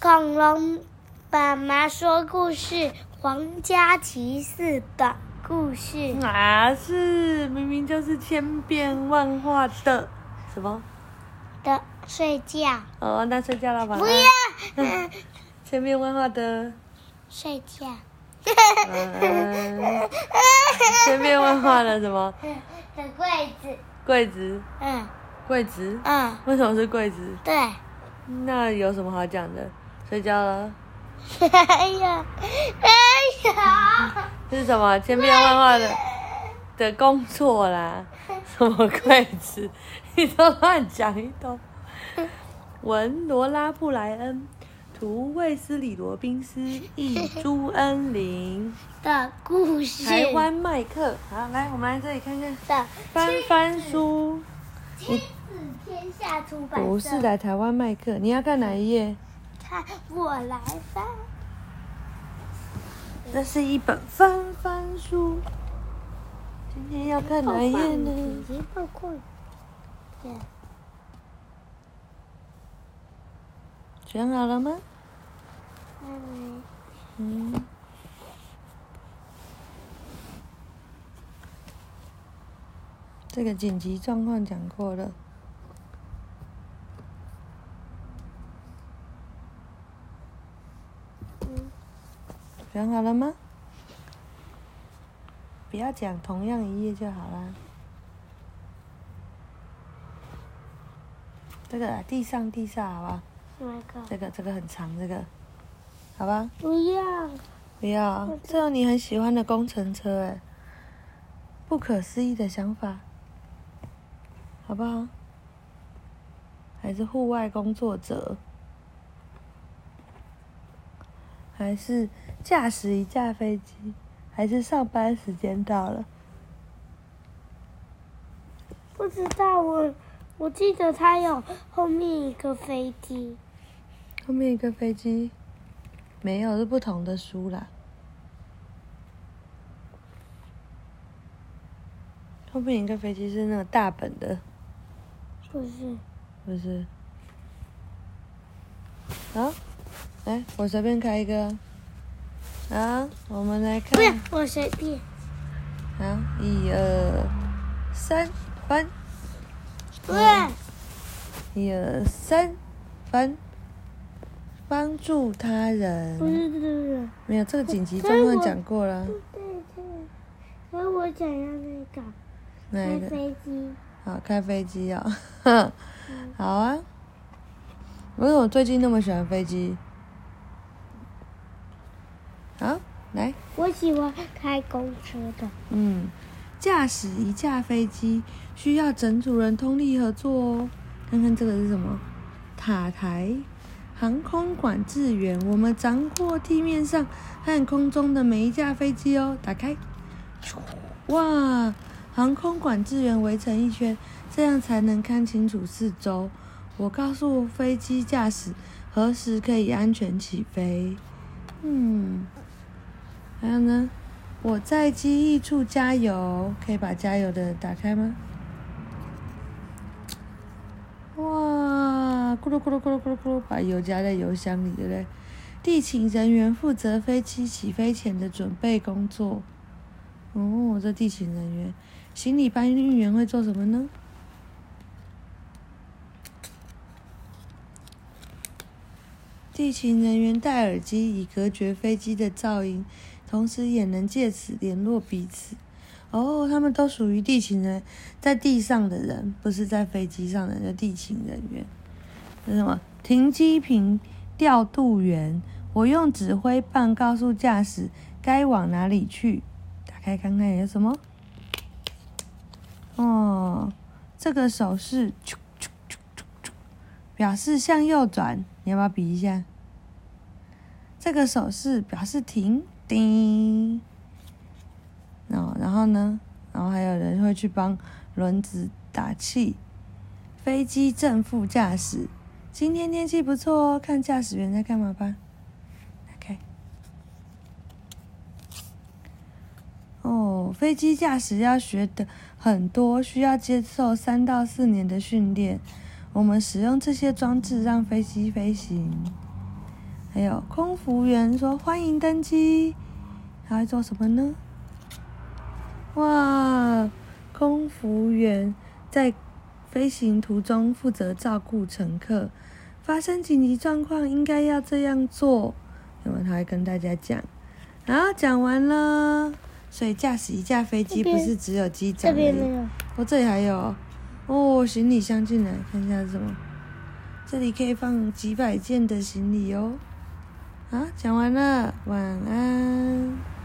恐龙爸妈说故事《皇家骑士》的故事。啊是？明明就是千变万化的什么？的睡觉。哦，那睡觉了吧？不要。千变万化的睡觉。嗯。千变万化的什么？的柜子。柜子。嗯。柜子。嗯。为什么是柜子？对。那有什么好讲的？睡觉了。哎呀，哎呀！这是什么千变万化的的工作啦？什么鬼子？你都乱讲一通。文罗拉布莱恩，图卫斯理罗宾斯，译朱恩玲的故事。台湾麦克，好，来，我们来这里看看。的翻翻书。亲子天下出版社。不是的，台湾麦克，你要看哪一页？看，我来翻。这是一本翻翻书。今天要看哪一页呢？选好了吗？还没。嗯。这个紧急状况讲过了。选好了吗？不要讲同样一页就好啦。这个地上地下，好吧？这个这个很长，这个，好吧？不要。不要，这有你很喜欢的工程车哎，不可思议的想法，好不好？还是户外工作者？还是驾驶一架飞机？还是上班时间到了？不知道我，我记得他有后面一个飞机。后面一个飞机，没有是不同的书啦。后面一个飞机是那个大本的。不是。不是。啊？来，我随便开一个。啊，我们来看。不要，我随便。好，一二三，翻。不要。一二三，翻。帮助他人。不是不是不是。没有，这个紧急状况讲过了。对对。所以我想要那个。那个？开飞机。好，开飞机哦。好啊。为什么最近那么喜欢飞机？好，来。我喜欢开公车的。嗯，驾驶一架飞机需要整组人通力合作哦。看看这个是什么？塔台航空管制员，我们掌握地面上和空中的每一架飞机哦。打开，哇！航空管制员围成一圈，这样才能看清楚四周。我告诉飞机驾驶何时可以安全起飞。嗯。还有呢，我在机翼处加油，可以把加油的打开吗？哇，咕噜咕噜咕噜咕噜咕噜，把油加在油箱里，对不对？地勤人员负责飞机起飞前的准备工作。哦，这地勤人员，行李搬运员会做什么呢？地勤人员戴耳机以隔绝飞机的噪音。同时也能借此联络彼此。哦，他们都属于地勤人，在地上的人，不是在飞机上的人，地勤人员。是什么？停机坪调度员。我用指挥棒告诉驾驶该往哪里去。打开看看有什么？哦，这个手势，表示向右转。你要不要比一下？这个手势表示停。叮，哦，然后呢？然后还有人会去帮轮子打气。飞机正副驾驶，今天天气不错哦。看驾驶员在干嘛吧。打开。哦，飞机驾驶要学的很多，需要接受三到四年的训练。我们使用这些装置让飞机飞行。还有空服员说欢迎登机，还会做什么呢？哇，空服员在飞行途中负责照顾乘客，发生紧急状况应该要这样做。那么他会跟大家讲，然后讲完了。所以驾驶一架飞机不是只有机长这边没有。哦，这里还有哦，行李箱进来看一下是什么？这里可以放几百件的行李哦。好，讲完了，晚安。